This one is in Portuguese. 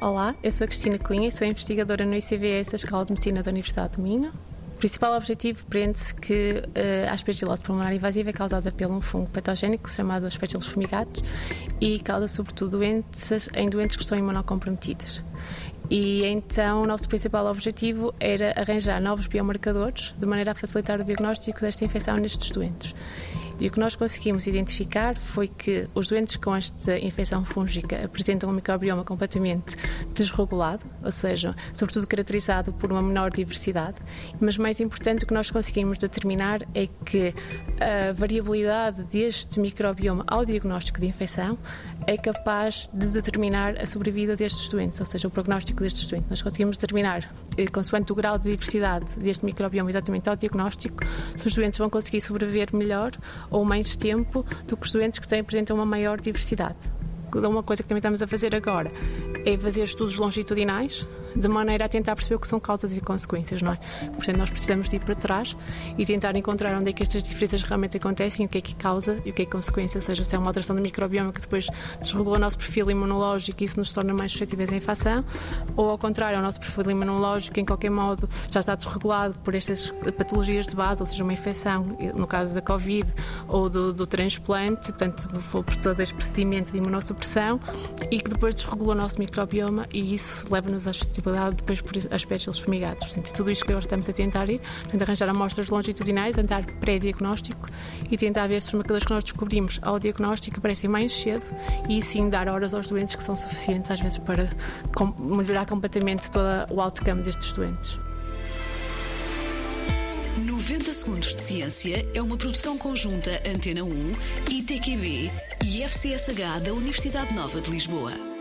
Olá, eu sou a Cristina Cunha, sou investigadora no ICVS da Escola de Medicina da Universidade do Minho. O principal objetivo prende-se que uh, a aspergilose pulmonar invasiva é causada por um fungo patogénico chamado aspergillus fumigatus e causa sobretudo doenças em doentes que estão imunocomprometidas. E então o nosso principal objetivo era arranjar novos biomarcadores de maneira a facilitar o diagnóstico desta infecção nestes doentes. E o que nós conseguimos identificar foi que os doentes com esta infecção fúngica apresentam um microbioma completamente desregulado, ou seja, sobretudo caracterizado por uma menor diversidade. Mas mais importante, o que nós conseguimos determinar é que a variabilidade deste microbioma ao diagnóstico de infecção é capaz de determinar a sobrevida destes doentes, ou seja, o prognóstico destes doentes. Nós conseguimos determinar, eh, consoante o grau de diversidade deste microbioma exatamente ao diagnóstico, se os doentes vão conseguir sobreviver melhor ou mais tempo do que os doentes que têm, apresentam uma maior diversidade. Uma coisa que também estamos a fazer agora é fazer estudos longitudinais de maneira a tentar perceber o que são causas e consequências, não é? Portanto, nós precisamos de ir para trás e tentar encontrar onde é que estas diferenças realmente acontecem, o que é que causa e o que é que consequência, ou seja, se é uma alteração do microbioma que depois desregula o nosso perfil imunológico e isso nos torna mais suscetíveis à infecção, ou ao contrário, o nosso perfil imunológico, em qualquer modo, já está desregulado por estas patologias de base, ou seja, uma infecção, no caso da Covid ou do, do transplante, tanto do, por todo este procedimento de imunossupressão, e que depois desregula o nosso microbioma e isso leva-nos à suscetibilidade disponibilidade depois por aspectos fumigados. Portanto, tudo isto que agora estamos a tentar ir, portanto, arranjar amostras longitudinais, andar pré-diagnóstico e tentar ver se os marcadores que nós descobrimos ao diagnóstico aparecem mais cedo e sim dar horas aos doentes que são suficientes às vezes para melhorar completamente todo o outcome destes doentes. 90 Segundos de Ciência é uma produção conjunta Antena 1, ITQB e FCSH da Universidade Nova de Lisboa.